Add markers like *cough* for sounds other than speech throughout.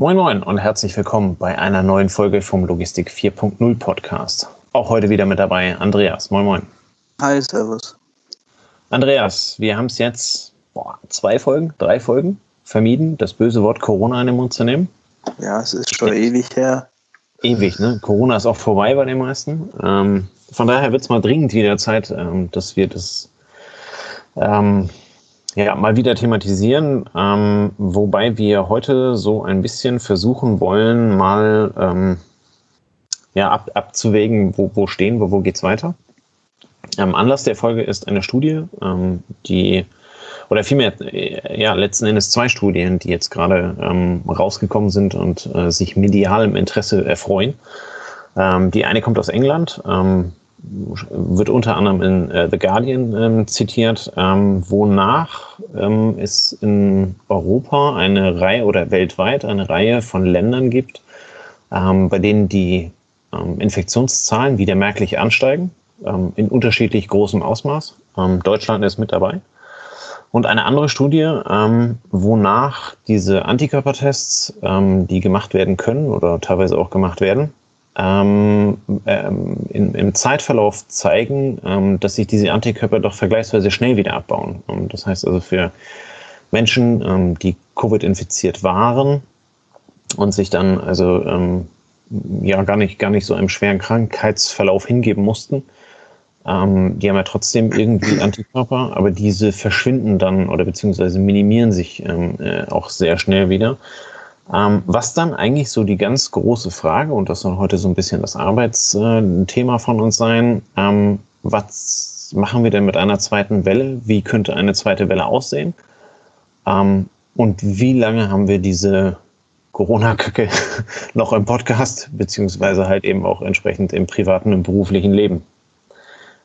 Moin Moin und herzlich willkommen bei einer neuen Folge vom Logistik 4.0 Podcast. Auch heute wieder mit dabei Andreas. Moin Moin. Hi, Servus. Andreas, wir haben es jetzt boah, zwei Folgen, drei Folgen vermieden, das böse Wort Corona in den Mund zu nehmen. Ja, es ist schon ja. ewig her. Ewig, ne? Corona ist auch vorbei bei den meisten. Ähm, von daher wird es mal dringend wieder Zeit, ähm, dass wir das ähm, ja, mal wieder thematisieren, ähm, wobei wir heute so ein bisschen versuchen wollen, mal ähm, ja, ab, abzuwägen, wo, wo stehen wir, wo geht's weiter. Ähm, Anlass der Folge ist eine Studie, ähm, die, oder vielmehr, äh, ja, letzten Endes zwei Studien, die jetzt gerade ähm, rausgekommen sind und äh, sich medialem Interesse erfreuen. Ähm, die eine kommt aus England, ähm, wird unter anderem in äh, The Guardian ähm, zitiert, ähm, wonach ähm, es in Europa eine Reihe oder weltweit eine Reihe von Ländern gibt, ähm, bei denen die ähm, Infektionszahlen wieder merklich ansteigen, ähm, in unterschiedlich großem Ausmaß. Deutschland ist mit dabei. Und eine andere Studie, wonach diese Antikörpertests, die gemacht werden können oder teilweise auch gemacht werden, ähm, ähm, in, im Zeitverlauf zeigen, ähm, dass sich diese Antikörper doch vergleichsweise schnell wieder abbauen. Und das heißt also für Menschen, ähm, die Covid-infiziert waren und sich dann also ähm, ja gar nicht, gar nicht so einem schweren Krankheitsverlauf hingeben mussten, ähm, die haben ja trotzdem irgendwie *clears throat* Antikörper, aber diese verschwinden dann oder beziehungsweise minimieren sich äh, auch sehr schnell wieder. Ähm, was dann eigentlich so die ganz große Frage, und das soll heute so ein bisschen das Arbeitsthema von uns sein, ähm, was machen wir denn mit einer zweiten Welle? Wie könnte eine zweite Welle aussehen? Ähm, und wie lange haben wir diese Corona-Kacke *laughs* noch im Podcast, beziehungsweise halt eben auch entsprechend im privaten und beruflichen Leben?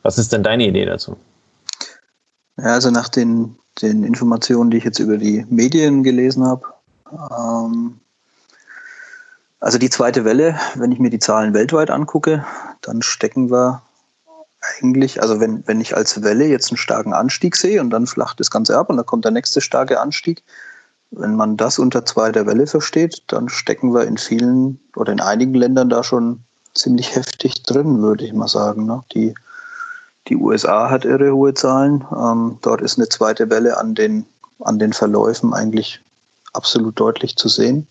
Was ist denn deine Idee dazu? Ja, also nach den, den Informationen, die ich jetzt über die Medien gelesen habe, ähm, also die zweite Welle, wenn ich mir die Zahlen weltweit angucke, dann stecken wir eigentlich, also wenn, wenn ich als Welle jetzt einen starken Anstieg sehe und dann flacht das Ganze ab und dann kommt der nächste starke Anstieg, wenn man das unter zweiter Welle versteht, dann stecken wir in vielen oder in einigen Ländern da schon ziemlich heftig drin, würde ich mal sagen. Ne? Die, die USA hat irre hohe Zahlen. Ähm, dort ist eine zweite Welle an den, an den Verläufen eigentlich absolut deutlich zu sehen.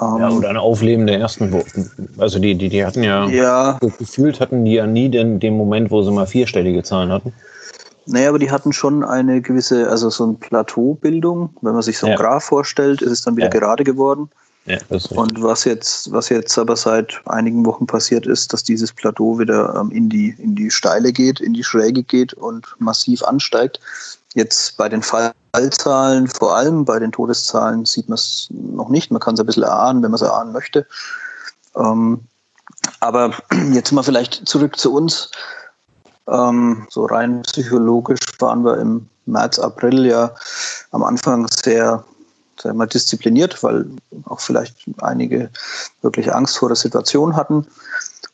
Ja, oder ein Aufleben der ersten Wochen. Also die, die, die hatten ja, ja, gefühlt hatten die ja nie den, den Moment, wo sie mal vierstellige Zahlen hatten. Naja, aber die hatten schon eine gewisse, also so eine Plateaubildung. Wenn man sich so ein ja. Graph vorstellt, ist es dann wieder ja. gerade geworden. Ja, und was jetzt, was jetzt aber seit einigen Wochen passiert ist, dass dieses Plateau wieder ähm, in, die, in die Steile geht, in die Schräge geht und massiv ansteigt. Jetzt bei den Fallzahlen, vor allem bei den Todeszahlen, sieht man es noch nicht. Man kann es ein bisschen erahnen, wenn man es erahnen möchte. Ähm, aber *clears throat* jetzt mal vielleicht zurück zu uns. Ähm, so rein psychologisch waren wir im März, April ja am Anfang sehr, sehr mal diszipliniert, weil auch vielleicht einige wirklich Angst vor der Situation hatten.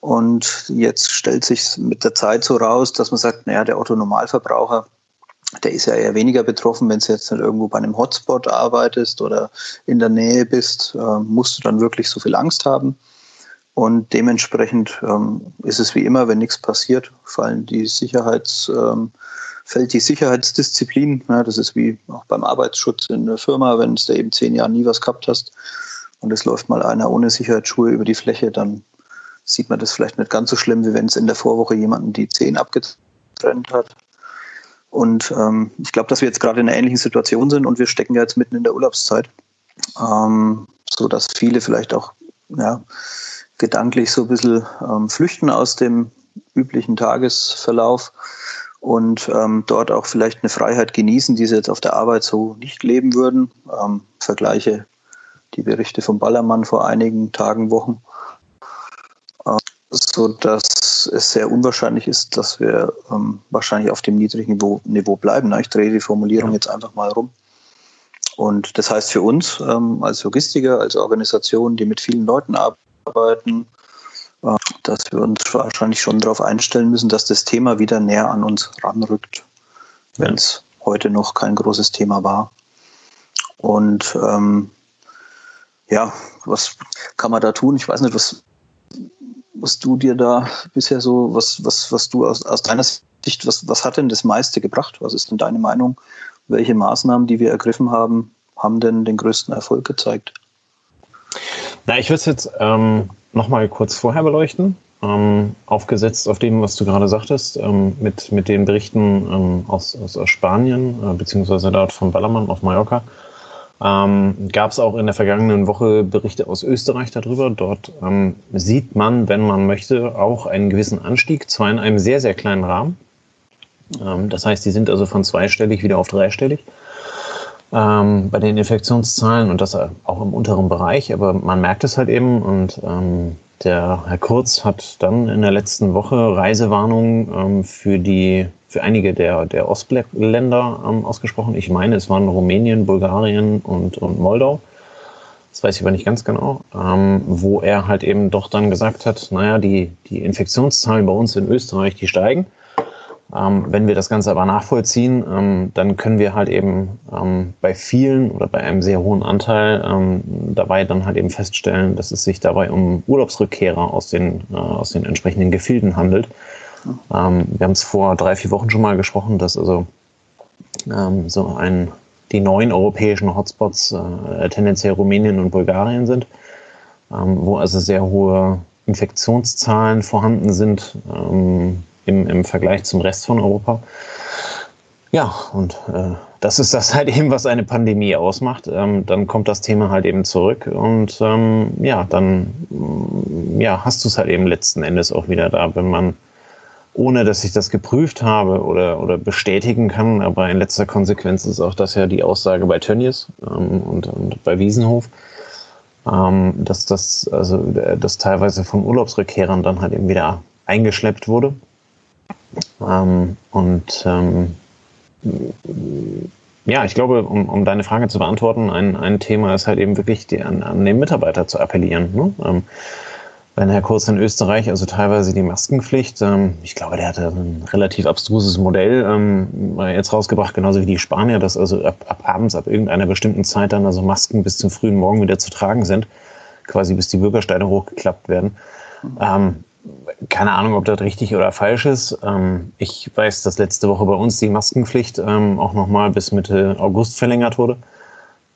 Und jetzt stellt sich mit der Zeit so raus, dass man sagt, naja, der Otto Normalverbraucher, der ist ja eher weniger betroffen, wenn du jetzt nicht irgendwo bei einem Hotspot arbeitest oder in der Nähe bist, äh, musst du dann wirklich so viel Angst haben. Und dementsprechend ähm, ist es wie immer, wenn nichts passiert, fallen die Sicherheits, ähm, fällt die Sicherheitsdisziplin. Ja, das ist wie auch beim Arbeitsschutz in der Firma, wenn du da eben zehn Jahre nie was gehabt hast und es läuft mal einer ohne Sicherheitsschuhe über die Fläche, dann sieht man das vielleicht nicht ganz so schlimm, wie wenn es in der Vorwoche jemanden die Zehen abgetrennt hat. Und ähm, ich glaube, dass wir jetzt gerade in einer ähnlichen Situation sind und wir stecken ja jetzt mitten in der Urlaubszeit, ähm, so dass viele vielleicht auch ja, gedanklich so ein bisschen ähm, flüchten aus dem üblichen Tagesverlauf und ähm, dort auch vielleicht eine Freiheit genießen, die sie jetzt auf der Arbeit so nicht leben würden. Ähm, vergleiche die Berichte vom Ballermann vor einigen Tagen, Wochen, so dass es sehr unwahrscheinlich ist, dass wir ähm, wahrscheinlich auf dem niedrigen Niveau, Niveau bleiben. Ich drehe die Formulierung ja. jetzt einfach mal rum. Und das heißt für uns ähm, als Logistiker, als Organisation, die mit vielen Leuten arbeiten, äh, dass wir uns wahrscheinlich schon darauf einstellen müssen, dass das Thema wieder näher an uns ranrückt, wenn es heute noch kein großes Thema war. Und ähm, ja, was kann man da tun? Ich weiß nicht, was, was du dir da bisher so, was, was, was du aus, aus deiner Sicht, was, was hat denn das meiste gebracht? Was ist denn deine Meinung? Welche Maßnahmen, die wir ergriffen haben, haben denn den größten Erfolg gezeigt? Na, ich würde es jetzt ähm, nochmal kurz vorher beleuchten, ähm, aufgesetzt auf dem, was du gerade sagtest, ähm, mit, mit den Berichten ähm, aus, aus, Spanien, äh, beziehungsweise dort von Ballermann auf Mallorca. Ähm, Gab es auch in der vergangenen Woche Berichte aus Österreich darüber. Dort ähm, sieht man, wenn man möchte, auch einen gewissen Anstieg, zwar in einem sehr, sehr kleinen Rahmen. Ähm, das heißt, die sind also von zweistellig wieder auf dreistellig ähm, bei den Infektionszahlen und das auch im unteren Bereich, aber man merkt es halt eben und ähm, der Herr Kurz hat dann in der letzten Woche Reisewarnungen ähm, für die für einige der, der Ostländer ähm, ausgesprochen. Ich meine, es waren Rumänien, Bulgarien und, und Moldau. Das weiß ich aber nicht ganz genau, ähm, wo er halt eben doch dann gesagt hat, naja, die, die Infektionszahlen bei uns in Österreich, die steigen. Ähm, wenn wir das Ganze aber nachvollziehen, ähm, dann können wir halt eben ähm, bei vielen oder bei einem sehr hohen Anteil ähm, dabei dann halt eben feststellen, dass es sich dabei um Urlaubsrückkehrer aus den, äh, aus den entsprechenden Gefilden handelt. Ähm, wir haben es vor drei, vier Wochen schon mal gesprochen, dass also ähm, so ein, die neuen europäischen Hotspots äh, tendenziell Rumänien und Bulgarien sind, wo also sehr hohe Infektionszahlen vorhanden sind im, im Vergleich zum Rest von Europa. Ja, und äh, das ist das *laughs* halt eben, was eine Pandemie ausmacht. Ähm, dann kommt das Thema halt eben zurück und ähm, ja, dann mm, ja, hast du es halt eben letzten Endes auch wieder da, wenn man, ohne dass ich das geprüft habe oder, oder bestätigen kann, aber in letzter Konsequenz ist auch das ja die Aussage bei Tönnies ähm, und, und bei Wiesenhof, ähm, dass das, also, äh, dass teilweise von Urlaubsrückkehrern dann halt eben wieder eingeschleppt wurde. Ähm, und ähm, ja, ich glaube, um, um deine Frage zu beantworten, ein, ein Thema ist halt eben wirklich die, an, an den Mitarbeiter zu appellieren. Ne? Ähm, wenn Herr Kurz in Österreich, also teilweise die Maskenpflicht, ähm, ich glaube, der hatte ein relativ abstruses Modell ähm, jetzt rausgebracht, genauso wie die Spanier, dass also ab, ab abends, ab irgendeiner bestimmten Zeit dann also Masken bis zum frühen Morgen wieder zu tragen sind, quasi bis die Bürgersteine hochgeklappt werden. Ähm, keine Ahnung, ob das richtig oder falsch ist. Ähm, ich weiß, dass letzte Woche bei uns die Maskenpflicht ähm, auch nochmal bis Mitte August verlängert wurde.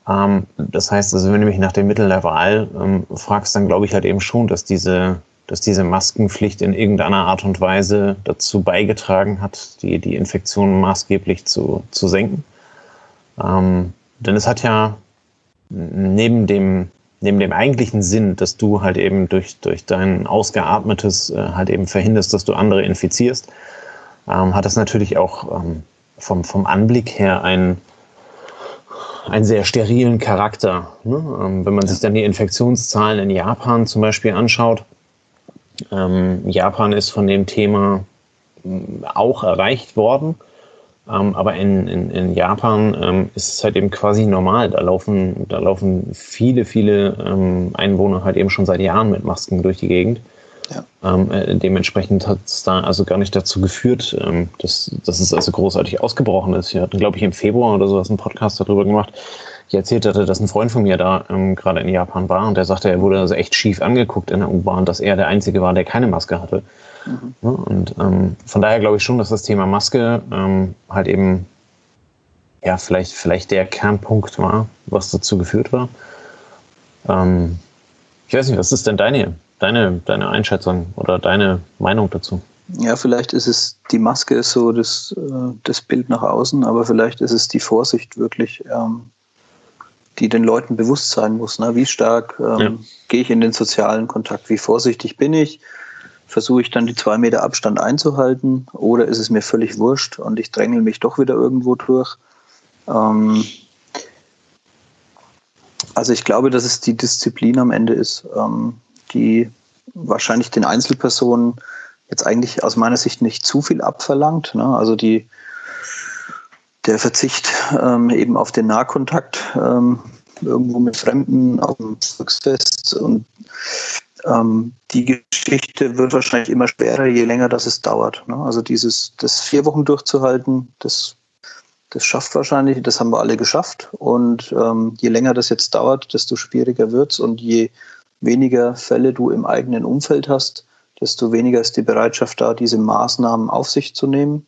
Ähm, das heißt, also wenn du mich nach den Mitteln der Wahl fragst, dann glaube ich halt eben schon, dass diese, dass diese Maskenpflicht in irgendeiner Art und Weise dazu beigetragen hat, die, die Infektionen maßgeblich zu, zu senken. denn es hat ja neben dem neben dem eigentlichen Sinn, dass du halt eben durch, durch dein ausgeatmetes äh, halt eben verhinderst, dass du andere infizierst, ähm, hat das natürlich auch ähm, vom, vom Anblick her einen, einen sehr sterilen Charakter. Ne? Ähm, wenn man sich dann die Infektionszahlen in Japan zum Beispiel anschaut, ähm, Japan ist von dem Thema mm, auch erreicht worden ähm, aber in, in, in Japan ähm, ist es halt eben quasi normal. Da laufen, da laufen viele, viele ähm, Einwohner halt eben schon seit Jahren mit Masken durch die Gegend. Ja. Ähm, äh, dementsprechend hat es da also gar nicht dazu geführt, ähm, dass, dass es also großartig ausgebrochen ist. Wir hatten, glaube ich, im Februar oder sowas einen Podcast darüber gemacht. Ich erzählt hatte, dass ein Freund von mir da ähm, gerade in Japan war und der sagte, er wurde also echt schief angeguckt in der U-Bahn, dass er der Einzige war, der keine Maske hatte. Mhm. Und ähm, von daher glaube ich schon, dass das Thema Maske ähm, halt eben ja vielleicht, vielleicht der Kernpunkt war, was dazu geführt war. Ähm, ich weiß nicht, was ist denn deine, deine, deine Einschätzung oder deine Meinung dazu? Ja, vielleicht ist es, die Maske ist so das, äh, das Bild nach außen, aber vielleicht ist es die Vorsicht wirklich, ähm, die den Leuten bewusst sein muss. Ne? Wie stark ähm, ja. gehe ich in den sozialen Kontakt? Wie vorsichtig bin ich? Versuche ich dann die zwei Meter Abstand einzuhalten oder ist es mir völlig wurscht und ich drängel mich doch wieder irgendwo durch. Ähm also ich glaube, dass es die Disziplin am Ende ist, ähm, die wahrscheinlich den Einzelpersonen jetzt eigentlich aus meiner Sicht nicht zu viel abverlangt. Ne? Also die, der Verzicht ähm, eben auf den Nahkontakt ähm, irgendwo mit Fremden auf dem Volksfest und ähm, die Geschichte wird wahrscheinlich immer schwerer, je länger das es dauert. Ne? Also dieses, das vier Wochen durchzuhalten, das das schafft wahrscheinlich, das haben wir alle geschafft. Und ähm, je länger das jetzt dauert, desto schwieriger wird es. Und je weniger Fälle du im eigenen Umfeld hast, desto weniger ist die Bereitschaft da, diese Maßnahmen auf sich zu nehmen.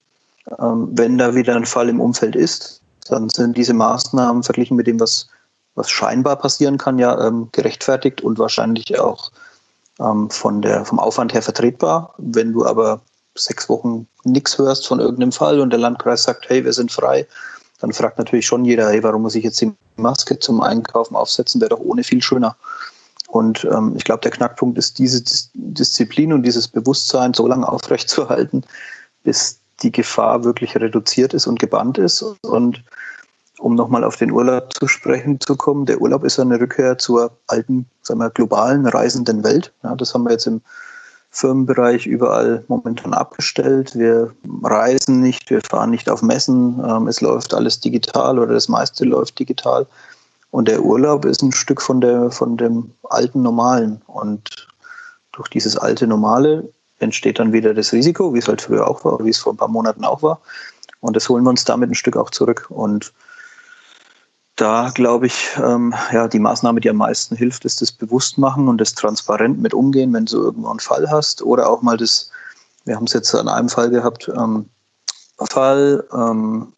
Ähm, wenn da wieder ein Fall im Umfeld ist, dann sind diese Maßnahmen verglichen mit dem, was, was scheinbar passieren kann, ja ähm, gerechtfertigt und wahrscheinlich auch ähm, von der, vom Aufwand her vertretbar. Wenn du aber sechs Wochen nichts hörst von irgendeinem Fall und der Landkreis sagt, hey, wir sind frei, dann fragt natürlich schon jeder, hey, warum muss ich jetzt die Maske zum Einkaufen aufsetzen? Wäre doch ohne viel schöner. Und ähm, ich glaube, der Knackpunkt ist, diese Dis Disziplin und dieses Bewusstsein so lange aufrechtzuerhalten, bis die Gefahr wirklich reduziert ist und gebannt ist. Und um nochmal auf den Urlaub zu sprechen zu kommen, der Urlaub ist eine Rückkehr zur alten, sagen wir, globalen reisenden Welt. Ja, das haben wir jetzt im Firmenbereich überall momentan abgestellt. Wir reisen nicht, wir fahren nicht auf Messen. Ähm, es läuft alles digital oder das meiste läuft digital. Und der Urlaub ist ein Stück von, der, von dem alten Normalen. Und durch dieses alte Normale entsteht dann wieder das Risiko, wie es halt früher auch war, wie es vor ein paar Monaten auch war. Und das holen wir uns damit ein Stück auch zurück. Und da glaube ich, ähm, ja, die Maßnahme, die am meisten hilft, ist das Bewusstmachen und das transparent mit umgehen, wenn du irgendwo einen Fall hast. Oder auch mal das, wir haben es jetzt an einem Fall gehabt, ähm, Fall, ähm,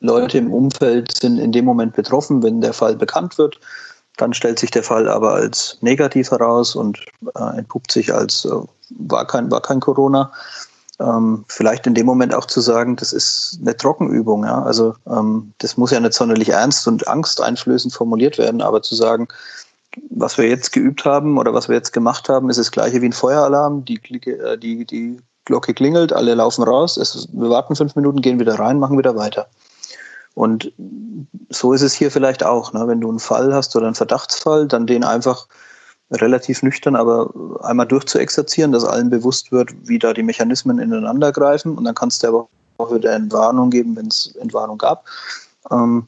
Leute im Umfeld sind in dem Moment betroffen, wenn der Fall bekannt wird. Dann stellt sich der Fall aber als negativ heraus und äh, entpuppt sich als äh, war, kein, war kein Corona ähm, vielleicht in dem Moment auch zu sagen, das ist eine Trockenübung. Ja? Also ähm, das muss ja nicht sonderlich ernst und angsteinflößend formuliert werden, aber zu sagen, was wir jetzt geübt haben oder was wir jetzt gemacht haben, ist das gleiche wie ein Feueralarm. Die, äh, die, die Glocke klingelt, alle laufen raus, es, wir warten fünf Minuten, gehen wieder rein, machen wieder weiter. Und so ist es hier vielleicht auch. Ne? Wenn du einen Fall hast oder einen Verdachtsfall, dann den einfach relativ nüchtern, aber einmal durchzuexerzieren, dass allen bewusst wird, wie da die Mechanismen ineinander greifen. Und dann kannst du aber auch wieder Entwarnung geben, wenn es Entwarnung gab. Ähm,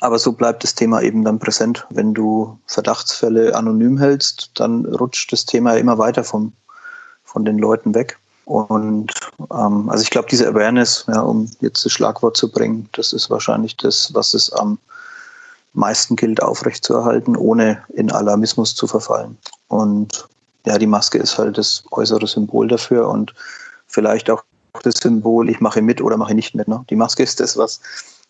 aber so bleibt das Thema eben dann präsent. Wenn du Verdachtsfälle anonym hältst, dann rutscht das Thema immer weiter vom, von den Leuten weg. Und ähm, also ich glaube, diese Awareness, ja, um jetzt das Schlagwort zu bringen, das ist wahrscheinlich das, was es am meisten gilt, aufrechtzuerhalten, ohne in Alarmismus zu verfallen. Und ja, die Maske ist halt das äußere Symbol dafür und vielleicht auch das Symbol, ich mache mit oder mache nicht mit. Ne? Die Maske ist das, was,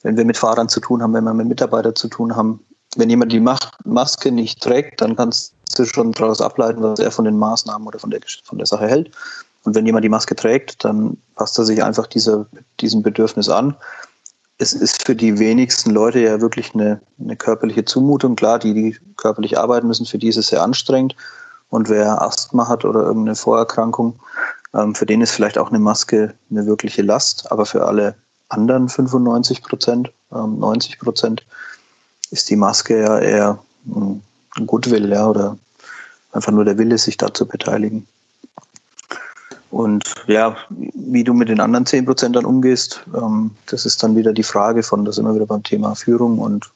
wenn wir mit Fahrern zu tun haben, wenn wir mit Mitarbeitern zu tun haben, wenn jemand die Maske nicht trägt, dann kannst du schon daraus ableiten, was er von den Maßnahmen oder von der, von der Sache hält. Und wenn jemand die Maske trägt, dann passt er sich einfach dieser, diesem Bedürfnis an es ist für die wenigsten Leute ja wirklich eine, eine körperliche Zumutung. Klar, die, die körperlich arbeiten müssen, für die ist es sehr anstrengend. Und wer Asthma hat oder irgendeine Vorerkrankung, ähm, für den ist vielleicht auch eine Maske eine wirkliche Last. Aber für alle anderen 95 Prozent, ähm, 90 Prozent ist die Maske ja eher ein Gutwill, ja, oder einfach nur der Wille, sich da zu beteiligen. Und ja, wie du mit den anderen 10 Prozent dann umgehst, ähm, das ist dann wieder die Frage von, das immer wieder beim Thema Führung und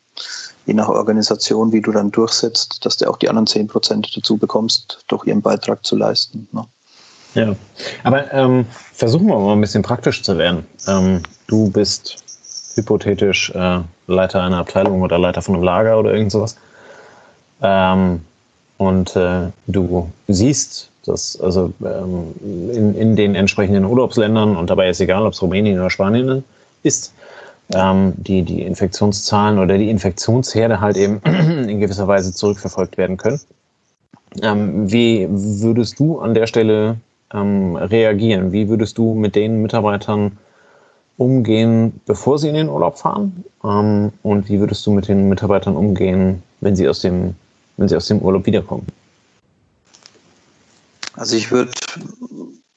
je nach Organisation, wie du dann durchsetzt, dass du auch die anderen 10 Prozent dazu bekommst, doch ihren Beitrag zu leisten. Ne? Ja, aber ähm, versuchen wir mal ein bisschen praktisch zu werden. Ähm, du bist hypothetisch äh, Leiter einer Abteilung oder Leiter von einem Lager oder irgend sowas. Ähm, und äh, du siehst das, also ähm, in, in den entsprechenden Urlaubsländern, und dabei ist egal, ob es Rumänien oder Spanien ist, ähm, die, die Infektionszahlen oder die Infektionsherde halt eben in gewisser Weise zurückverfolgt werden können. Ähm, wie würdest du an der Stelle ähm, reagieren? Wie würdest du mit den Mitarbeitern umgehen, bevor sie in den Urlaub fahren? Ähm, und wie würdest du mit den Mitarbeitern umgehen, wenn sie aus dem, wenn sie aus dem Urlaub wiederkommen? Also ich würde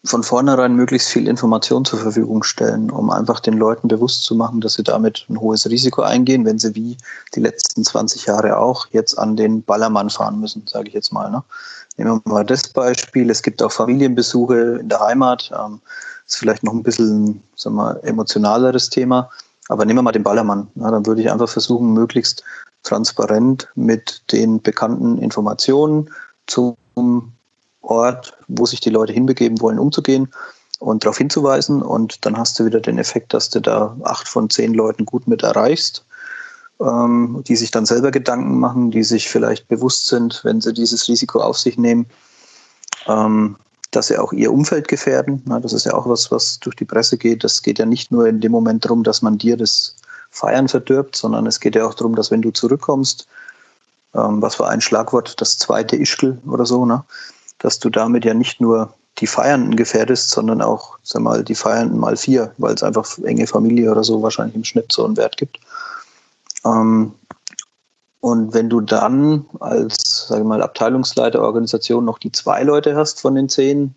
von vornherein möglichst viel Information zur Verfügung stellen, um einfach den Leuten bewusst zu machen, dass sie damit ein hohes Risiko eingehen, wenn sie wie die letzten 20 Jahre auch jetzt an den Ballermann fahren müssen, sage ich jetzt mal. Ne? Nehmen wir mal das Beispiel. Es gibt auch Familienbesuche in der Heimat. Ähm, ist vielleicht noch ein bisschen sagen wir, emotionaleres Thema. Aber nehmen wir mal den Ballermann. Ja, dann würde ich einfach versuchen, möglichst transparent mit den bekannten Informationen zum Ort, wo sich die Leute hinbegeben wollen, umzugehen und darauf hinzuweisen. Und dann hast du wieder den Effekt, dass du da acht von zehn Leuten gut mit erreichst, ähm, die sich dann selber Gedanken machen, die sich vielleicht bewusst sind, wenn sie dieses Risiko auf sich nehmen, ähm, dass sie auch ihr Umfeld gefährden. Na, das ist ja auch was, was durch die Presse geht. Das geht ja nicht nur in dem Moment darum, dass man dir das Feiern verdirbt, sondern es geht ja auch darum, dass wenn du zurückkommst, ähm, was war ein Schlagwort, das zweite Ischgl oder so, ne? Dass du damit ja nicht nur die Feiernden gefährdest, sondern auch, sag mal, die Feiernden mal vier, weil es einfach enge Familie oder so wahrscheinlich im Schnitt so einen Wert gibt. Ähm, und wenn du dann als, sage mal, Abteilungsleiter Organisation noch die zwei Leute hast von den zehn,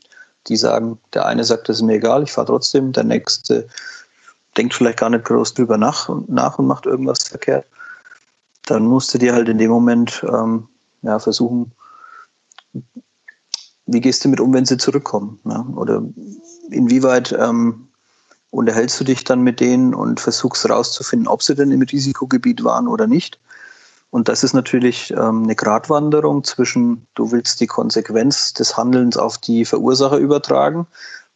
die sagen, der eine sagt, das ist mir egal, ich fahre trotzdem, der nächste denkt vielleicht gar nicht groß drüber nach und, nach und macht irgendwas verkehrt, dann musst du dir halt in dem Moment ähm, ja, versuchen, wie gehst du mit um, wenn sie zurückkommen? Ne? Oder inwieweit ähm, unterhältst du dich dann mit denen und versuchst herauszufinden, ob sie denn im Risikogebiet waren oder nicht? Und das ist natürlich ähm, eine Gratwanderung zwischen, du willst die Konsequenz des Handelns auf die Verursacher übertragen,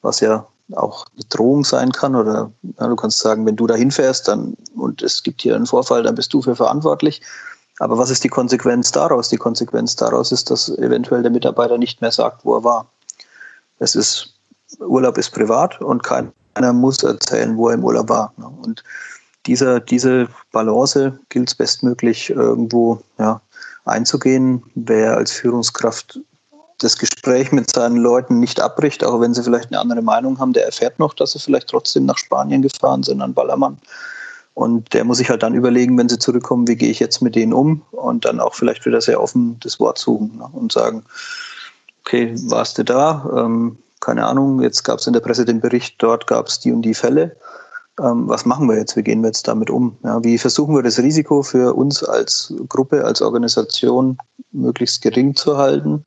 was ja auch eine Drohung sein kann. Oder ja, du kannst sagen, wenn du da hinfährst und es gibt hier einen Vorfall, dann bist du für verantwortlich. Aber was ist die Konsequenz daraus? Die Konsequenz daraus ist, dass eventuell der Mitarbeiter nicht mehr sagt, wo er war. Es ist, Urlaub ist privat und keiner muss erzählen, wo er im Urlaub war. Und dieser, diese Balance gilt es bestmöglich irgendwo ja, einzugehen. Wer als Führungskraft das Gespräch mit seinen Leuten nicht abbricht, auch wenn sie vielleicht eine andere Meinung haben, der erfährt noch, dass sie vielleicht trotzdem nach Spanien gefahren sind an Ballermann. Und der muss sich halt dann überlegen, wenn sie zurückkommen, wie gehe ich jetzt mit denen um und dann auch vielleicht wieder sehr offen das Wort suchen ne? und sagen, okay, warst du da? Ähm, keine Ahnung, jetzt gab es in der Presse den Bericht, dort gab es die und die Fälle. Ähm, was machen wir jetzt? Wie gehen wir jetzt damit um? Ja, wie versuchen wir das Risiko für uns als Gruppe, als Organisation möglichst gering zu halten?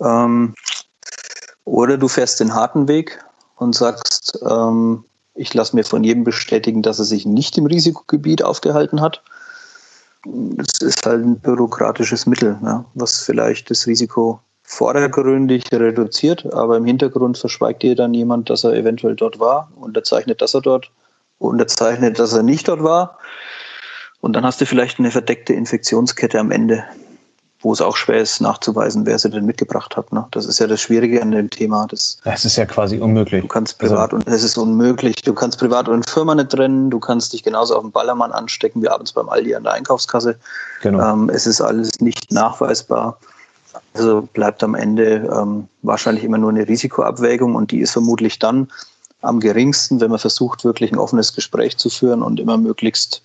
Ähm, oder du fährst den harten Weg und sagst, ähm, ich lasse mir von jedem bestätigen, dass er sich nicht im Risikogebiet aufgehalten hat. Das ist halt ein bürokratisches Mittel, ja, was vielleicht das Risiko vordergründig reduziert, aber im Hintergrund verschweigt dir dann jemand, dass er eventuell dort war, unterzeichnet, dass er dort, unterzeichnet, dass er nicht dort war. Und dann hast du vielleicht eine verdeckte Infektionskette am Ende, wo es auch schwer ist nachzuweisen, wer sie denn mitgebracht hat. Ne? Das ist ja das Schwierige an dem Thema. Das, das ist ja quasi unmöglich. Du kannst privat also, und es ist unmöglich. Du kannst privat und Firma nicht trennen. Du kannst dich genauso auf den Ballermann anstecken wie abends beim Aldi an der Einkaufskasse. Genau. Ähm, es ist alles nicht nachweisbar. Also bleibt am Ende ähm, wahrscheinlich immer nur eine Risikoabwägung und die ist vermutlich dann am geringsten, wenn man versucht, wirklich ein offenes Gespräch zu führen und immer möglichst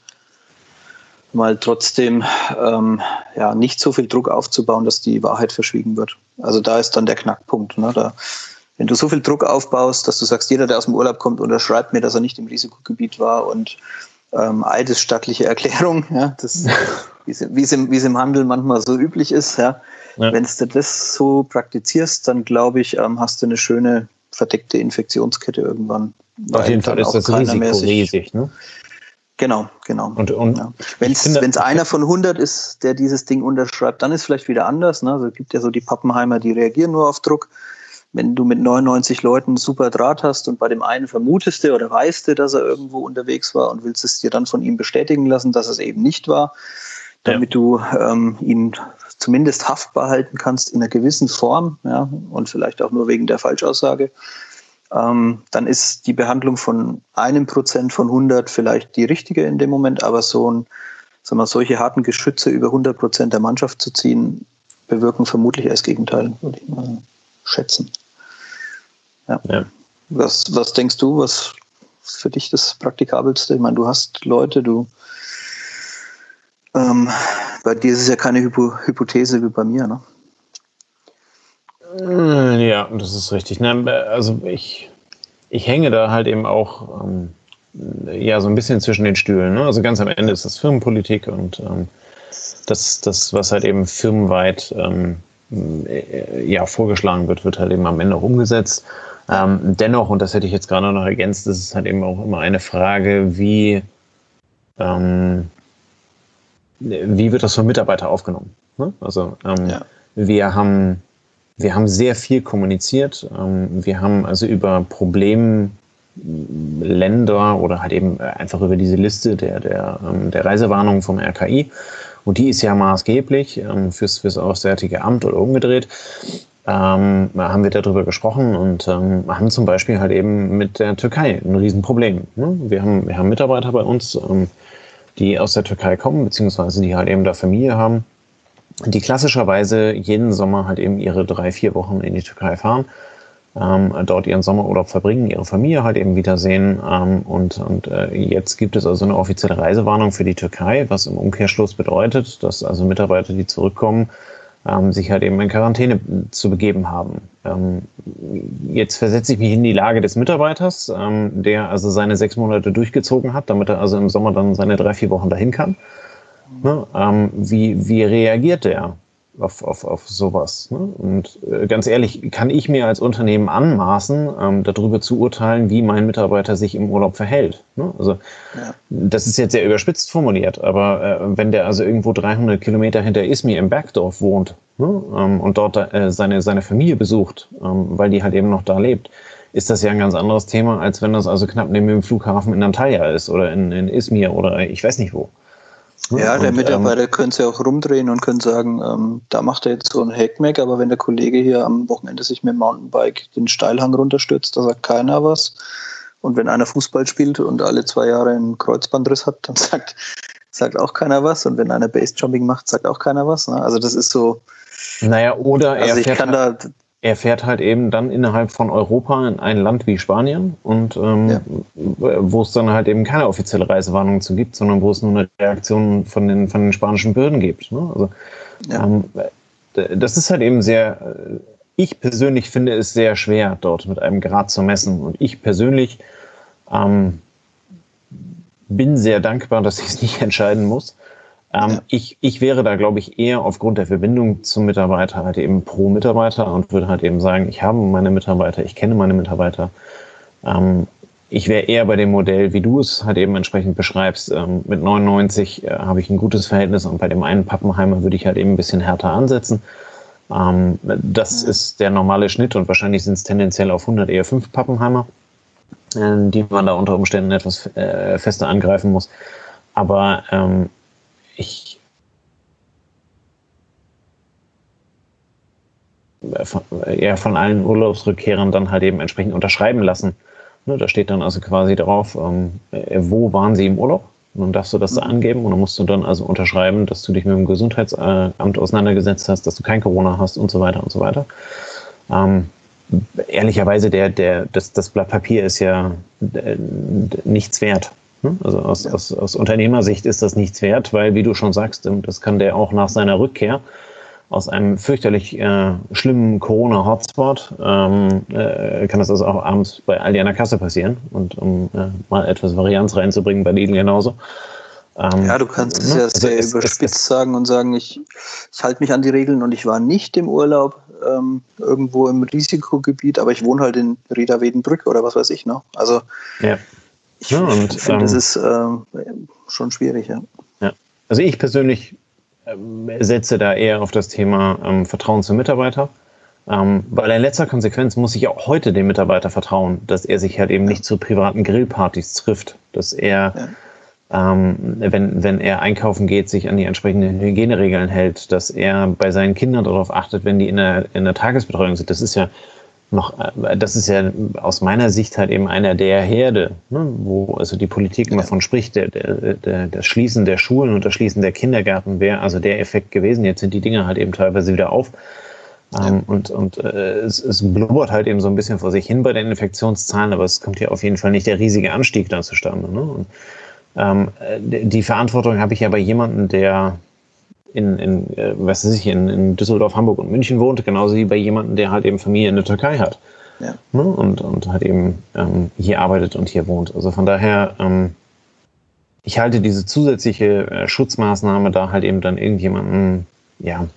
mal trotzdem ähm, ja, nicht so viel Druck aufzubauen, dass die Wahrheit verschwiegen wird. Also da ist dann der Knackpunkt. Ne? Da, wenn du so viel Druck aufbaust, dass du sagst, jeder, der aus dem Urlaub kommt, unterschreibt mir, dass er nicht im Risikogebiet war und ähm, eidesstattliche Erklärung, ja, das, wie es, im, im Handel manchmal so üblich ist. Ja. ja. Wenn du das so praktizierst, dann glaube ich, ähm, hast du eine schöne verdeckte Infektionskette irgendwann. Auf jeden Fall ist das Risiko riesig. Ne? Genau, genau. Und, und ja. wenn es einer von 100 ist, der dieses Ding unterschreibt, dann ist es vielleicht wieder anders. Ne? Also es gibt ja so die Pappenheimer, die reagieren nur auf Druck. Wenn du mit 99 Leuten super Draht hast und bei dem einen vermutest du oder weißt du, dass er irgendwo unterwegs war und willst es dir dann von ihm bestätigen lassen, dass es eben nicht war, damit ja. du ähm, ihn zumindest haftbar halten kannst in einer gewissen Form ja, und vielleicht auch nur wegen der Falschaussage, ähm, dann ist die Behandlung von einem Prozent von 100 vielleicht die richtige in dem Moment, aber so ein, sagen wir, solche harten Geschütze über 100 Prozent der Mannschaft zu ziehen, bewirken vermutlich erst Gegenteil, würde ich mal schätzen. Ja. ja. Was, was denkst du, was für dich das Praktikabelste? Ich meine, du hast Leute, du ähm, bei dir ist es ja keine Hypo Hypothese wie bei mir, ne? Äh, ja, das ist richtig. Also ich, ich hänge da halt eben auch ähm, ja so ein bisschen zwischen den Stühlen. Ne? Also ganz am Ende ist das Firmenpolitik und ähm, das, das, was halt eben firmenweit ähm, äh, ja, vorgeschlagen wird, wird halt eben am Ende auch umgesetzt. Ähm, dennoch, und das hätte ich jetzt gerade noch ergänzt, ist es halt eben auch immer eine Frage, wie, ähm, wie wird das von Mitarbeitern aufgenommen? Ne? Also ähm, ja. wir haben wir haben sehr viel kommuniziert. Ähm, wir haben also über Problemländer oder halt eben einfach über diese Liste der, der, ähm, der Reisewarnung vom RKI. Und die ist ja maßgeblich ähm, fürs, fürs Auswärtige Amt oder umgedreht. Ähm, haben wir darüber gesprochen und ähm, haben zum Beispiel halt eben mit der Türkei ein Riesenproblem. Ne? Wir, haben, wir haben Mitarbeiter bei uns, ähm, die aus der Türkei kommen, beziehungsweise die halt eben da Familie haben die klassischerweise jeden Sommer halt eben ihre drei, vier Wochen in die Türkei fahren, ähm, dort ihren Sommerurlaub verbringen, ihre Familie halt eben wiedersehen. Ähm, und und äh, jetzt gibt es also eine offizielle Reisewarnung für die Türkei, was im Umkehrschluss bedeutet, dass also Mitarbeiter, die zurückkommen, ähm, sich halt eben in Quarantäne zu begeben haben. Ähm, jetzt versetze ich mich in die Lage des Mitarbeiters, ähm, der also seine sechs Monate durchgezogen hat, damit er also im Sommer dann seine drei, vier Wochen dahin kann. Ne? Ähm, wie, wie reagiert der auf, auf, auf sowas? Ne? Und äh, ganz ehrlich, kann ich mir als Unternehmen anmaßen, ähm, darüber zu urteilen, wie mein Mitarbeiter sich im Urlaub verhält? Ne? Also, ja. das ist jetzt sehr überspitzt formuliert, aber äh, wenn der also irgendwo 300 Kilometer hinter Izmir im Bergdorf wohnt ne? ähm, und dort äh, seine, seine Familie besucht, ähm, weil die halt eben noch da lebt, ist das ja ein ganz anderes Thema, als wenn das also knapp neben dem Flughafen in Antalya ist oder in, in Izmir oder ich weiß nicht wo. Ja, der und, Mitarbeiter ähm, könnte ja auch rumdrehen und könnte sagen, ähm, da macht er jetzt so ein Hackmack, aber wenn der Kollege hier am Wochenende sich mit dem Mountainbike den Steilhang runterstürzt, da sagt keiner was. Und wenn einer Fußball spielt und alle zwei Jahre einen Kreuzbandriss hat, dann *laughs* sagt, sagt auch keiner was. Und wenn einer Basejumping macht, sagt auch keiner was. Ne? Also das ist so. Naja, oder er also ich kann halt, da er fährt halt eben dann innerhalb von Europa in ein Land wie Spanien und ähm, ja. wo es dann halt eben keine offizielle Reisewarnung zu gibt, sondern wo es nur eine Reaktion von den, von den spanischen Behörden gibt. Ne? Also, ja. ähm, das ist halt eben sehr, äh, ich persönlich finde es sehr schwer, dort mit einem Grad zu messen. Und ich persönlich ähm, bin sehr dankbar, dass ich es nicht *laughs* entscheiden muss. Ähm, ja. ich, ich wäre da, glaube ich, eher aufgrund der Verbindung zum Mitarbeiter halt eben pro Mitarbeiter und würde halt eben sagen, ich habe meine Mitarbeiter, ich kenne meine Mitarbeiter. Ähm, ich wäre eher bei dem Modell, wie du es halt eben entsprechend beschreibst. Ähm, mit 99 äh, habe ich ein gutes Verhältnis und bei dem einen Pappenheimer würde ich halt eben ein bisschen härter ansetzen. Ähm, das ja. ist der normale Schnitt und wahrscheinlich sind es tendenziell auf 100 eher fünf Pappenheimer, äh, die man da unter Umständen etwas äh, fester angreifen muss. Aber ähm, ich von, ja, von allen Urlaubsrückkehrern dann halt eben entsprechend unterschreiben lassen. Ne, da steht dann also quasi drauf, ähm, äh, wo waren sie im Urlaub? Und dann darfst du das da mhm. angeben und dann musst du dann also unterschreiben, dass du dich mit dem Gesundheitsamt auseinandergesetzt hast, dass du kein Corona hast und so weiter und so weiter. Ähm, ehrlicherweise, der, der, das, das Blatt Papier ist ja äh, nichts wert. Ne? Also aus, ja. aus, aus Unternehmersicht ist das nichts wert, weil, wie du schon sagst, das kann der auch nach seiner Rückkehr aus einem fürchterlich äh, schlimmen Corona-Hotspot, ähm, äh, kann das also auch abends bei Aldi an der Kasse passieren und um äh, mal etwas Varianz reinzubringen, bei Lidl genauso. Ähm, ja, du kannst es ne? ja sehr also überspitzt es, sagen und sagen, ich, ich halte mich an die Regeln und ich war nicht im Urlaub ähm, irgendwo im Risikogebiet, aber ich wohne halt in Reda Wedenbrück oder was weiß ich noch. Also ja. Ich ja, und, finde, ähm, das ist ähm, schon schwierig, ja. ja. Also ich persönlich ähm, setze da eher auf das Thema ähm, Vertrauen zum Mitarbeiter. Ähm, weil in letzter Konsequenz muss ich auch heute dem Mitarbeiter vertrauen, dass er sich halt eben nicht zu privaten Grillpartys trifft, dass er, ja. ähm, wenn, wenn er einkaufen geht, sich an die entsprechenden Hygieneregeln hält, dass er bei seinen Kindern darauf achtet, wenn die in der, in der Tagesbetreuung sind. Das ist ja noch, äh, das ist ja aus meiner Sicht halt eben einer der Herde, ne, wo also die Politik immer von spricht, der, der, der, das Schließen der Schulen und das Schließen der Kindergärten wäre also der Effekt gewesen. Jetzt sind die Dinge halt eben teilweise wieder auf. Ähm, und und äh, es, es blubbert halt eben so ein bisschen vor sich hin bei den Infektionszahlen, aber es kommt ja auf jeden Fall nicht der riesige Anstieg da zustande. Ne? Und, ähm, die Verantwortung habe ich ja bei jemandem, der in, in äh, was weiß ich, in, in Düsseldorf, Hamburg und München wohnt, genauso wie bei jemandem, der halt eben Familie in der Türkei hat. Ja. Ne? Und, und halt eben ähm, hier arbeitet und hier wohnt. Also von daher, ähm, ich halte diese zusätzliche äh, Schutzmaßnahme da halt eben dann irgendjemanden, ja,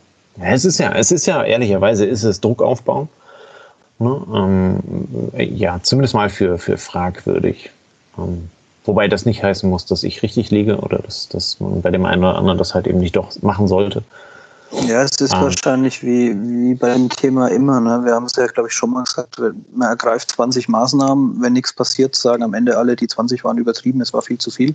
es ist ja, es ist ja, ehrlicherweise ist es Druck aufbauen. Ne? Ähm, ja, zumindest mal für, für fragwürdig. Ähm, Wobei das nicht heißen muss, dass ich richtig liege oder dass, dass man bei dem einen oder anderen das halt eben nicht doch machen sollte. Ja, es ist ah. wahrscheinlich wie, wie beim Thema immer. Ne? Wir haben es ja, glaube ich, schon mal gesagt, man ergreift 20 Maßnahmen, wenn nichts passiert, sagen am Ende alle, die 20 waren übertrieben, es war viel zu viel.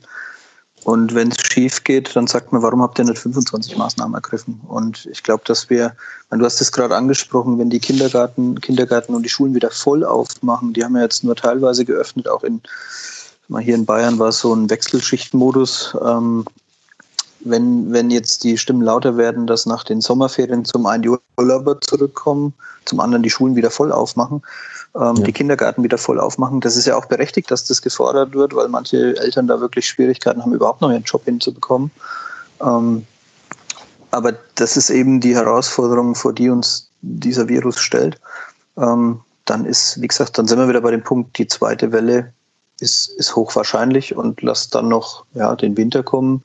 Und wenn es schief geht, dann sagt man, warum habt ihr nicht 25 Maßnahmen ergriffen? Und ich glaube, dass wir, du hast es gerade angesprochen, wenn die Kindergarten, Kindergarten und die Schulen wieder voll aufmachen, die haben ja jetzt nur teilweise geöffnet, auch in, hier in Bayern war es so ein Wechselschichtmodus. Ähm, wenn, wenn jetzt die Stimmen lauter werden, dass nach den Sommerferien zum einen die Urlauber zurückkommen, zum anderen die Schulen wieder voll aufmachen, ähm, ja. die Kindergärten wieder voll aufmachen. Das ist ja auch berechtigt, dass das gefordert wird, weil manche Eltern da wirklich Schwierigkeiten haben, überhaupt noch ihren Job hinzubekommen. Ähm, aber das ist eben die Herausforderung, vor die uns dieser Virus stellt. Ähm, dann ist, wie gesagt, dann sind wir wieder bei dem Punkt, die zweite Welle ist, ist hochwahrscheinlich und lasst dann noch ja, den Winter kommen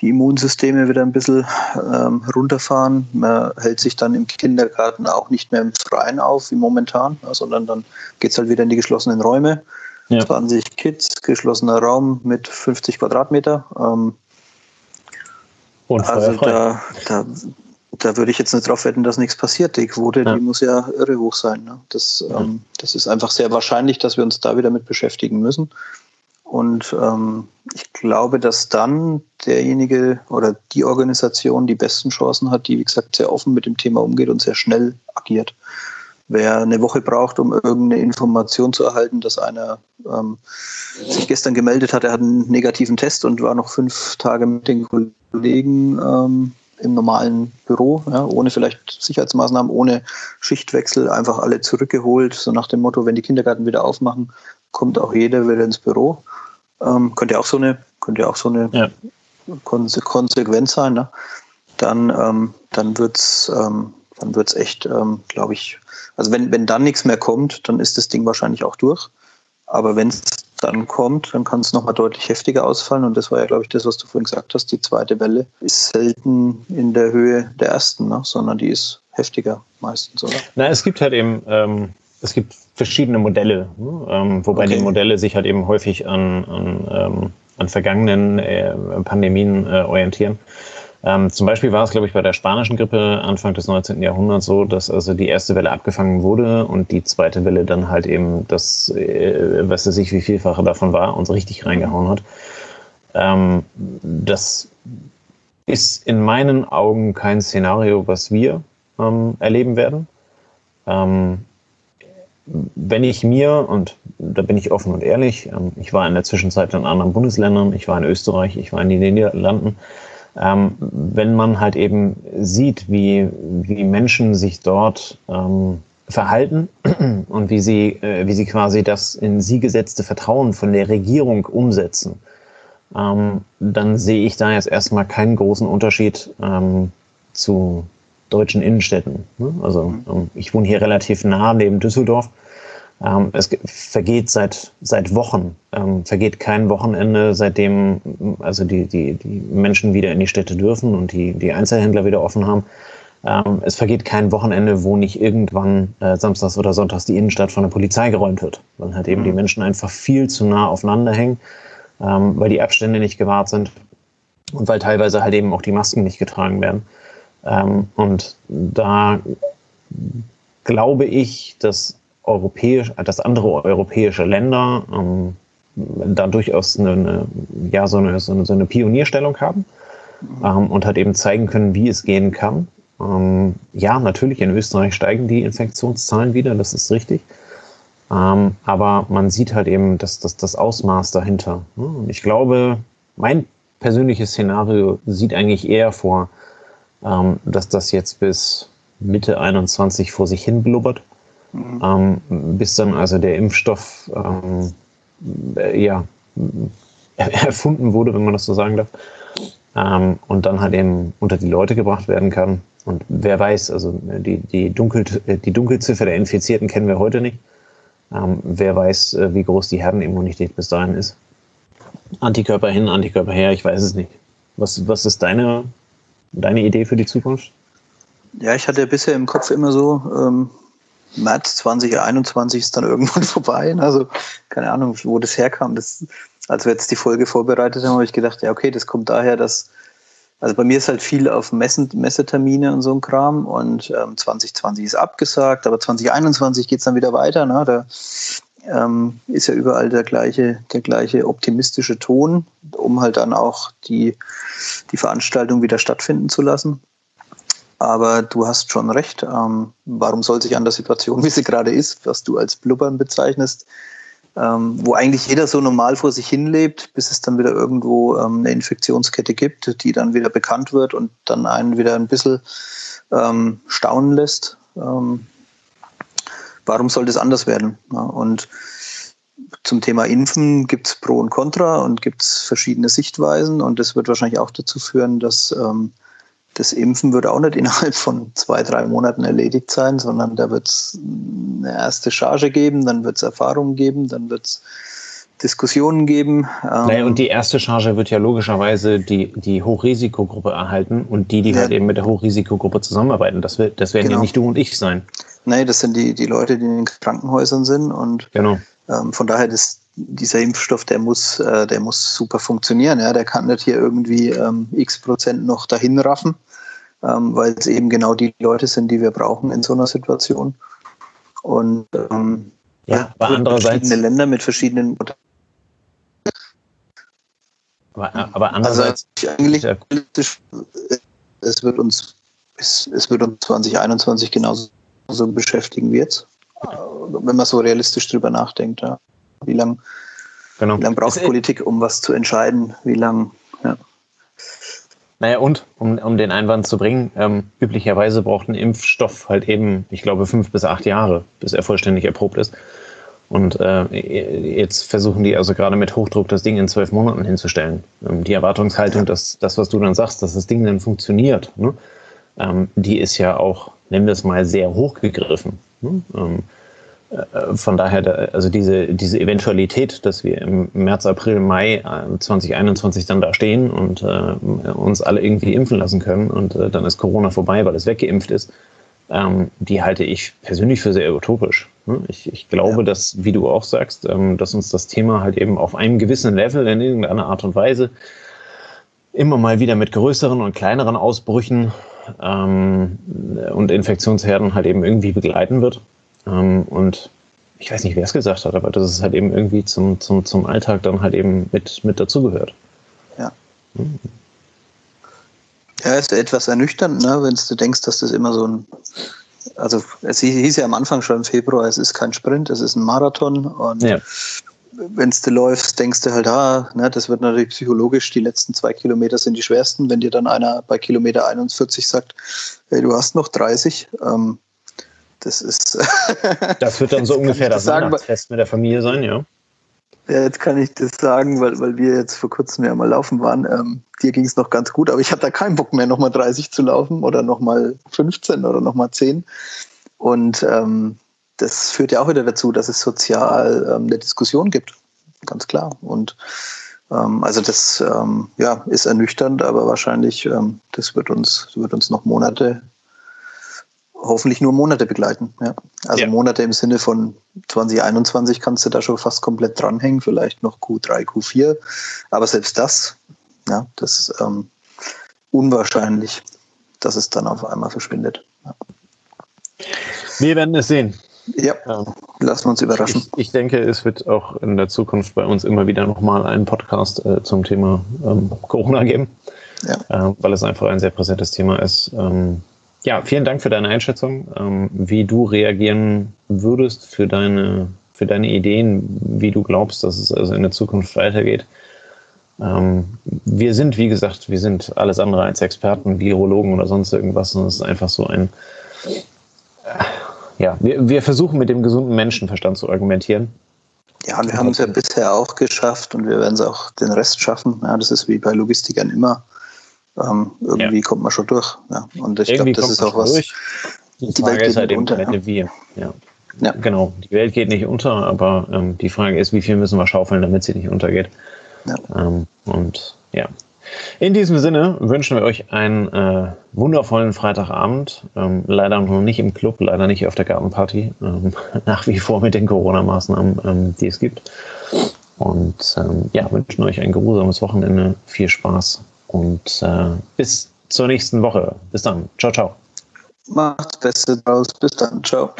die Immunsysteme wieder ein bisschen ähm, runterfahren. Man hält sich dann im Kindergarten auch nicht mehr im Freien auf wie momentan, sondern dann geht es halt wieder in die geschlossenen Räume. Ja. 20 Kids, geschlossener Raum mit 50 Quadratmeter. Ähm, Und also da, da, da würde ich jetzt nicht drauf wetten, dass nichts passiert. Die Quote, ja. die muss ja irre hoch sein. Ne? Das, ja. ähm, das ist einfach sehr wahrscheinlich, dass wir uns da wieder mit beschäftigen müssen. Und ähm, ich glaube, dass dann derjenige oder die Organisation die besten Chancen hat, die, wie gesagt, sehr offen mit dem Thema umgeht und sehr schnell agiert. Wer eine Woche braucht, um irgendeine Information zu erhalten, dass einer ähm, sich gestern gemeldet hat, er hat einen negativen Test und war noch fünf Tage mit den Kollegen ähm, im normalen Büro, ja, ohne vielleicht Sicherheitsmaßnahmen, ohne Schichtwechsel, einfach alle zurückgeholt, so nach dem Motto, wenn die Kindergärten wieder aufmachen, kommt auch jeder wieder ins Büro. Ähm, könnte ja auch so eine, könnte auch so eine ja. Konse Konsequenz sein. Ne? Dann, ähm, dann wird's, ähm, dann wird's echt, ähm, glaube ich, also wenn, wenn dann nichts mehr kommt, dann ist das Ding wahrscheinlich auch durch. Aber wenn es dann kommt, dann kann es nochmal deutlich heftiger ausfallen. Und das war ja, glaube ich, das, was du vorhin gesagt hast. Die zweite Welle ist selten in der Höhe der ersten, ne? sondern die ist heftiger meistens, oder? Na, es gibt halt eben, ähm, es gibt verschiedene Modelle, ne? ähm, wobei okay. die Modelle sich halt eben häufig an, an, ähm, an vergangenen äh, Pandemien äh, orientieren. Ähm, zum Beispiel war es, glaube ich, bei der spanischen Grippe Anfang des 19. Jahrhunderts so, dass also die erste Welle abgefangen wurde und die zweite Welle dann halt eben das, äh, was weiß ich, wie vielfache davon war, uns richtig reingehauen hat. Ähm, das ist in meinen Augen kein Szenario, was wir ähm, erleben werden. Ähm, wenn ich mir, und da bin ich offen und ehrlich, ähm, ich war in der Zwischenzeit in anderen Bundesländern, ich war in Österreich, ich war in den Niederlanden, ähm, wenn man halt eben sieht, wie, wie Menschen sich dort ähm, verhalten *clears throat* und wie sie, äh, wie sie quasi das in sie gesetzte Vertrauen von der Regierung umsetzen, ähm, dann sehe ich da jetzt erstmal keinen großen Unterschied ähm, zu deutschen Innenstädten. Ne? Also mhm. ähm, ich wohne hier relativ nah neben Düsseldorf. Ähm, es vergeht seit, seit Wochen, ähm, vergeht kein Wochenende, seitdem also die, die, die Menschen wieder in die Städte dürfen und die, die Einzelhändler wieder offen haben. es vergeht kein Wochenende, wo nicht irgendwann äh, samstags oder sonntags die Innenstadt von der Polizei geräumt wird, weil halt eben mhm. die Menschen einfach viel zu nah aufeinander hängen, weil die Abstände nicht gewahrt sind und weil teilweise halt eben auch die Masken nicht getragen werden. Ähm, und da glaube ich, dass europäisch, dass andere europäische Länder ähm, da durchaus eine, eine, ja, so eine, so eine, so eine Pionierstellung haben ähm, und halt eben zeigen können, wie es gehen kann. Ähm, ja, natürlich, in Österreich steigen die Infektionszahlen wieder, das ist richtig. Ähm, aber man sieht halt eben das, das, das Ausmaß dahinter. Ne? Und ich glaube, mein persönliches Szenario sieht eigentlich eher vor, ähm, dass das jetzt bis Mitte 21 vor sich hin blubbert, mhm. ähm, bis dann also der Impfstoff ähm, äh, ja, *laughs* erfunden wurde, wenn man das so sagen darf, ähm, und dann halt eben unter die Leute gebracht werden kann. Und wer weiß, also die, die, Dunkel, die Dunkelziffer der Infizierten kennen wir heute nicht. Ähm, wer weiß, äh, wie groß die Herdenimmunität bis dahin ist. Antikörper hin, Antikörper her, ich weiß es nicht. Was, was ist deine Deine Idee für die Zukunft? Ja, ich hatte bisher im Kopf immer so, ähm, März 2021 ist dann *laughs* irgendwann vorbei. Also keine Ahnung, wo das herkam. Das, als wir jetzt die Folge vorbereitet haben, habe ich gedacht, ja, okay, das kommt daher, dass also bei mir ist halt viel auf Messen, Messetermine und so ein Kram und ähm, 2020 ist abgesagt, aber 2021 geht es dann wieder weiter. Ne? Da ähm, ist ja überall der gleiche, der gleiche optimistische Ton, um halt dann auch die, die Veranstaltung wieder stattfinden zu lassen. Aber du hast schon recht. Ähm, warum soll sich an der Situation, wie sie gerade ist, was du als Blubbern bezeichnest, ähm, wo eigentlich jeder so normal vor sich hinlebt, bis es dann wieder irgendwo ähm, eine Infektionskette gibt, die dann wieder bekannt wird und dann einen wieder ein bisschen ähm, staunen lässt. Ähm, warum soll das anders werden? Ja, und zum Thema Impfen gibt es Pro und Contra und gibt es verschiedene Sichtweisen und das wird wahrscheinlich auch dazu führen, dass ähm, das Impfen wird auch nicht innerhalb von zwei, drei Monaten erledigt sein, sondern da wird es eine erste Charge geben, dann wird es Erfahrungen geben, dann wird es Diskussionen geben. Naja, und die erste Charge wird ja logischerweise die, die Hochrisikogruppe erhalten und die, die ja. halt eben mit der Hochrisikogruppe zusammenarbeiten. Das, wird, das werden genau. ja nicht du und ich sein. Nein, das sind die, die Leute, die in den Krankenhäusern sind und genau. ähm, von daher das, dieser Impfstoff, der muss, äh, der muss super funktionieren. Ja? Der kann nicht hier irgendwie ähm, x Prozent noch dahin raffen, ähm, weil es eben genau die Leute sind, die wir brauchen in so einer Situation. Und ähm, ja, aber andererseits verschiedene Länder mit verschiedenen aber, aber andererseits also eigentlich es wird uns es, es wird uns 2021 genauso beschäftigen wird, wenn man so realistisch drüber nachdenkt. Ja. Wie lange genau. lang braucht es, Politik, um was zu entscheiden? Wie lange? Ja. Naja, und um, um den Einwand zu bringen, ähm, üblicherweise braucht ein Impfstoff halt eben, ich glaube, fünf bis acht Jahre, bis er vollständig erprobt ist. Und äh, jetzt versuchen die also gerade mit Hochdruck das Ding in zwölf Monaten hinzustellen. Ähm, die Erwartungshaltung, dass das, was du dann sagst, dass das Ding dann funktioniert, ne? ähm, die ist ja auch, nennen wir es mal, sehr hoch gegriffen. Ne? Ähm, äh, von daher, also diese, diese Eventualität, dass wir im März, April, Mai 2021 äh, dann da stehen und äh, uns alle irgendwie impfen lassen können und äh, dann ist Corona vorbei, weil es weggeimpft ist, ähm, die halte ich persönlich für sehr utopisch. Ne? Ich, ich glaube, ja. dass, wie du auch sagst, ähm, dass uns das Thema halt eben auf einem gewissen Level in irgendeiner Art und Weise immer mal wieder mit größeren und kleineren Ausbrüchen ähm, und Infektionsherden halt eben irgendwie begleiten wird. Ähm, und ich weiß nicht, wer es gesagt hat, aber dass es halt eben irgendwie zum, zum, zum Alltag dann halt eben mit, mit dazugehört. Ja. Hm. Ja, ist etwas ernüchternd, ne, wenn du denkst, dass das immer so ein, also es hieß ja am Anfang schon im Februar, es ist kein Sprint, es ist ein Marathon und ja. wenn du läufst, denkst du halt, ah, ne, das wird natürlich psychologisch, die letzten zwei Kilometer sind die schwersten, wenn dir dann einer bei Kilometer 41 sagt, hey, du hast noch 30, ähm, das ist. *laughs* das wird dann so ungefähr das Weihnachtsfest mit der Familie sein, ja. Ja, jetzt kann ich das sagen, weil, weil wir jetzt vor kurzem ja mal laufen waren. Ähm, dir ging es noch ganz gut, aber ich hatte da keinen Bock mehr, nochmal 30 zu laufen oder nochmal 15 oder nochmal 10. Und ähm, das führt ja auch wieder dazu, dass es sozial ähm, eine Diskussion gibt. Ganz klar. Und ähm, also das ähm, ja, ist ernüchternd, aber wahrscheinlich, ähm, das wird uns, wird uns noch Monate hoffentlich nur Monate begleiten. Ja. Also ja. Monate im Sinne von 2021 kannst du da schon fast komplett dranhängen, vielleicht noch Q3, Q4. Aber selbst das, ja, das ist ähm, unwahrscheinlich, dass es dann auf einmal verschwindet. Ja. Wir werden es sehen. Ja, lassen wir uns überraschen. Ich, ich, denke, es wird auch in der Zukunft bei uns immer wieder nochmal einen Podcast äh, zum Thema ähm, Corona geben, ja. äh, weil es einfach ein sehr präsentes Thema ist. Ähm, ja, vielen Dank für deine Einschätzung, ähm, wie du reagieren würdest für deine, für deine Ideen, wie du glaubst, dass es also in der Zukunft weitergeht. Ähm, wir sind, wie gesagt, wir sind alles andere als Experten, Virologen oder sonst irgendwas, sondern es ist einfach so ein, ja, wir, wir versuchen mit dem gesunden Menschenverstand zu argumentieren. Ja, wir haben es ja bisher auch geschafft und wir werden es auch den Rest schaffen. Ja, das ist wie bei Logistikern immer. Ähm, irgendwie ja. kommt man schon durch. Ja. Und ich glaube, das ist auch was. Durch. Die, die Frage ist halt eben, unter, ja. wie. Ja. ja. Genau, die Welt geht nicht unter, aber ähm, die Frage ist, wie viel müssen wir schaufeln, damit sie nicht untergeht. Ähm, und ja. In diesem Sinne wünschen wir euch einen äh, wundervollen Freitagabend. Ähm, leider noch nicht im Club, leider nicht auf der Gartenparty. Ähm, *laughs* nach wie vor mit den Corona-Maßnahmen, ähm, die es gibt. Und ähm, ja, wünschen euch ein geruhsames Wochenende. Viel Spaß und äh, bis zur nächsten Woche. Bis dann. Ciao, ciao. Macht's Beste draus. Bis dann. Ciao.